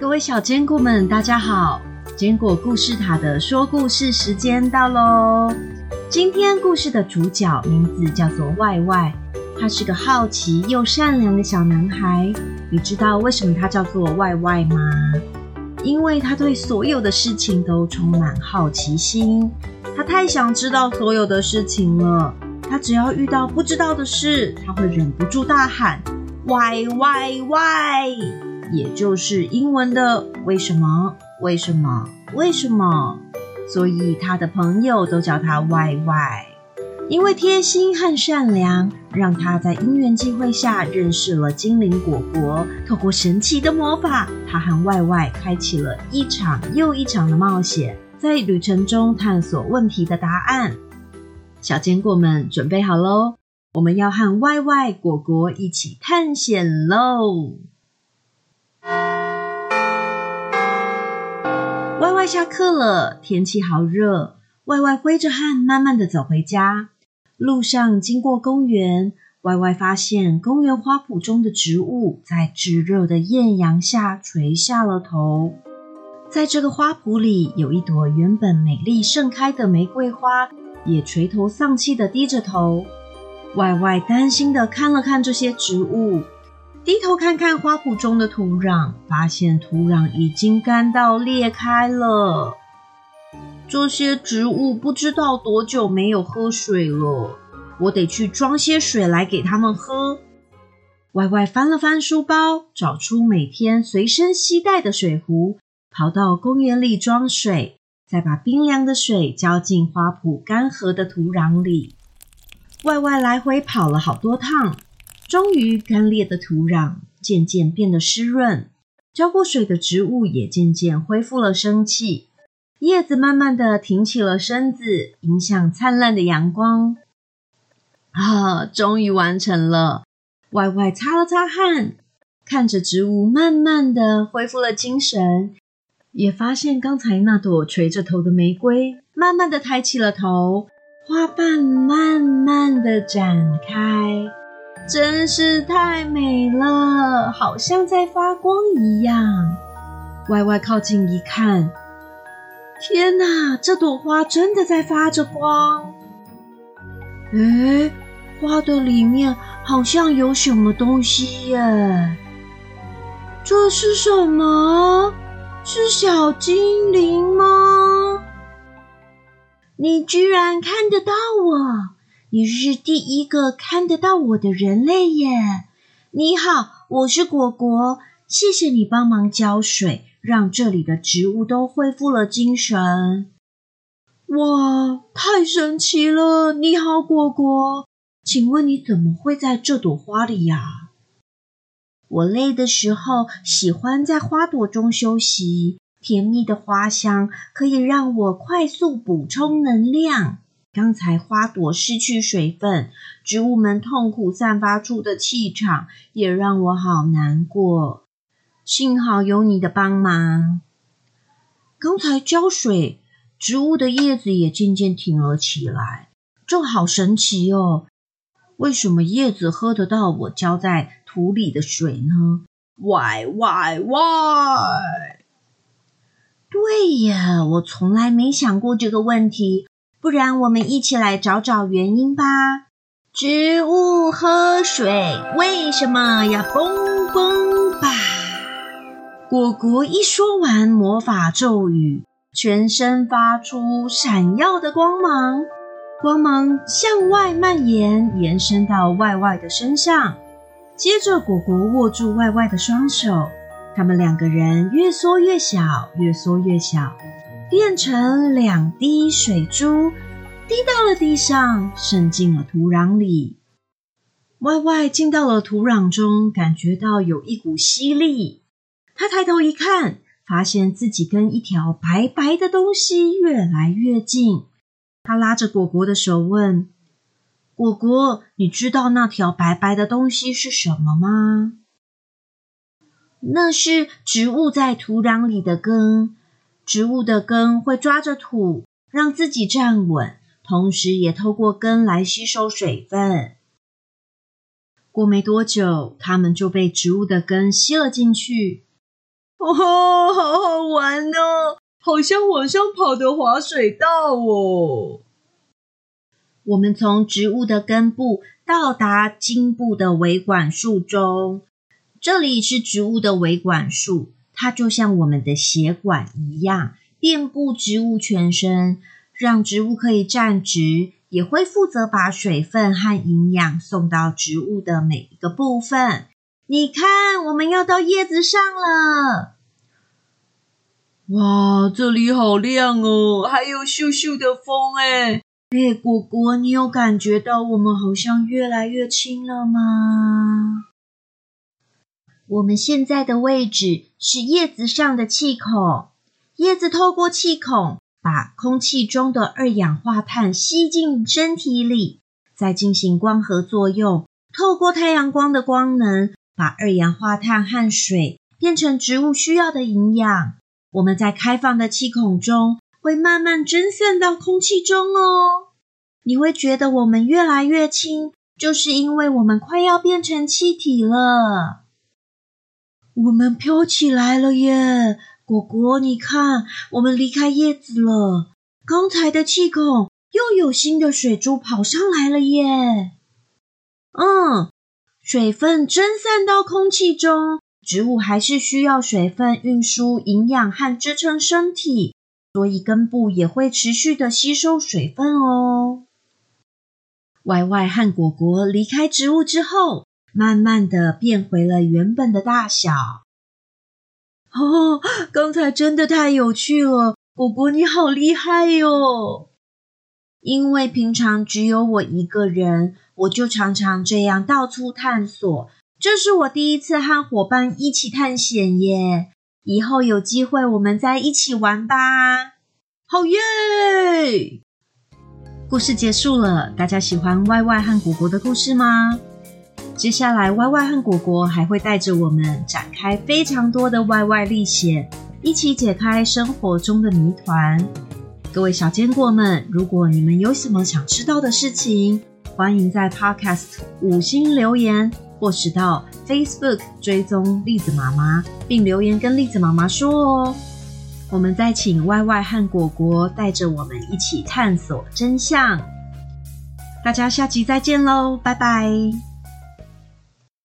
各位小坚果们，大家好！坚果故事塔的说故事时间到喽。今天故事的主角名字叫做外外，他是个好奇又善良的小男孩。你知道为什么他叫做外外吗？因为他对所有的事情都充满好奇心，他太想知道所有的事情了。他只要遇到不知道的事，他会忍不住大喊“外外外”，也就是英文的“为什么？为什么？为什么？”所以他的朋友都叫他 YY，。因为贴心和善良，让他在因缘际会下认识了精灵果果。透过神奇的魔法，他和 YY 开启了一场又一场的冒险，在旅程中探索问题的答案。小坚果们准备好喽！我们要和 YY 果果一起探险喽！外外下课了，天气好热。外外挥着汗，慢慢的走回家。路上经过公园，外外发现公园花圃中的植物在炙热的艳阳下垂下了头。在这个花圃里，有一朵原本美丽盛开的玫瑰花，也垂头丧气的低着头。外外担心的看了看这些植物，低头看看花圃中的土壤，发现土壤已经干到裂开了。这些植物不知道多久没有喝水了，我得去装些水来给它们喝。歪歪翻了翻书包，找出每天随身携带的水壶，跑到公园里装水，再把冰凉的水浇进花圃干涸的土壤里。歪歪来回跑了好多趟，终于干裂的土壤渐渐变得湿润，浇过水的植物也渐渐恢复了生气。叶子慢慢的挺起了身子，迎向灿烂的阳光。啊，终于完成了！歪歪擦了擦汗，看着植物慢慢的恢复了精神，也发现刚才那朵垂着头的玫瑰慢慢的抬起了头，花瓣慢慢的展开，真是太美了，好像在发光一样。歪歪靠近一看。天哪，这朵花真的在发着光！哎，花的里面好像有什么东西耶！这是什么？是小精灵吗？你居然看得到我！你是第一个看得到我的人类耶！你好，我是果果，谢谢你帮忙浇水。让这里的植物都恢复了精神。哇，太神奇了！你好，果果，请问你怎么会在这朵花里呀？我累的时候喜欢在花朵中休息，甜蜜的花香可以让我快速补充能量。刚才花朵失去水分，植物们痛苦散发出的气场也让我好难过。幸好有你的帮忙。刚才浇水，植物的叶子也渐渐挺了起来，这好神奇哦！为什么叶子喝得到我浇在土里的水呢？喂喂喂！对呀，我从来没想过这个问题。不然，我们一起来找找原因吧。植物喝水为什么要嘣嘣吧？果果一说完魔法咒语，全身发出闪耀的光芒，光芒向外蔓延，延伸到外外的身上。接着，果果握住外外的双手，他们两个人越缩越小，越缩越小，变成两滴水珠，滴到了地上，渗进了土壤里。歪歪进到了土壤中，感觉到有一股吸力。他抬头一看，发现自己跟一条白白的东西越来越近。他拉着果果的手问：“果果，你知道那条白白的东西是什么吗？”“那是植物在土壤里的根。植物的根会抓着土，让自己站稳，同时也透过根来吸收水分。过没多久，它们就被植物的根吸了进去。”哦，好好玩哦，好像往上跑的滑水道哦。我们从植物的根部到达茎部的维管束中，这里是植物的维管束，它就像我们的血管一样，遍布植物全身，让植物可以站直，也会负责把水分和营养送到植物的每一个部分。你看，我们要到叶子上了。哇，这里好亮哦，还有咻咻的风哎。哎，果果，你有感觉到我们好像越来越轻了吗？我们现在的位置是叶子上的气孔，叶子透过气孔把空气中的二氧化碳吸进身体里，再进行光合作用，透过太阳光的光能，把二氧化碳和水变成植物需要的营养。我们在开放的气孔中。会慢慢蒸散到空气中哦。你会觉得我们越来越轻，就是因为我们快要变成气体了。我们飘起来了耶，果果，你看，我们离开叶子了。刚才的气孔又有新的水珠跑上来了耶。嗯，水分蒸散到空气中，植物还是需要水分运输营养和支撑身体。所以根部也会持续的吸收水分哦。歪歪和果果离开植物之后，慢慢的变回了原本的大小。哦，刚才真的太有趣了，果果你好厉害哟！因为平常只有我一个人，我就常常这样到处探索。这是我第一次和伙伴一起探险耶。以后有机会我们再一起玩吧，好耶！故事结束了，大家喜欢 Y Y 和果果的故事吗？接下来 Y Y 和果果还会带着我们展开非常多的 Y Y 历险，一起解开生活中的谜团。各位小坚果们，如果你们有什么想知道的事情，欢迎在 Podcast 五星留言。或是到 Facebook 追踪栗子妈妈，并留言跟栗子妈妈说哦。我们再请 Y Y 和果果带着我们一起探索真相。大家下集再见喽，拜拜。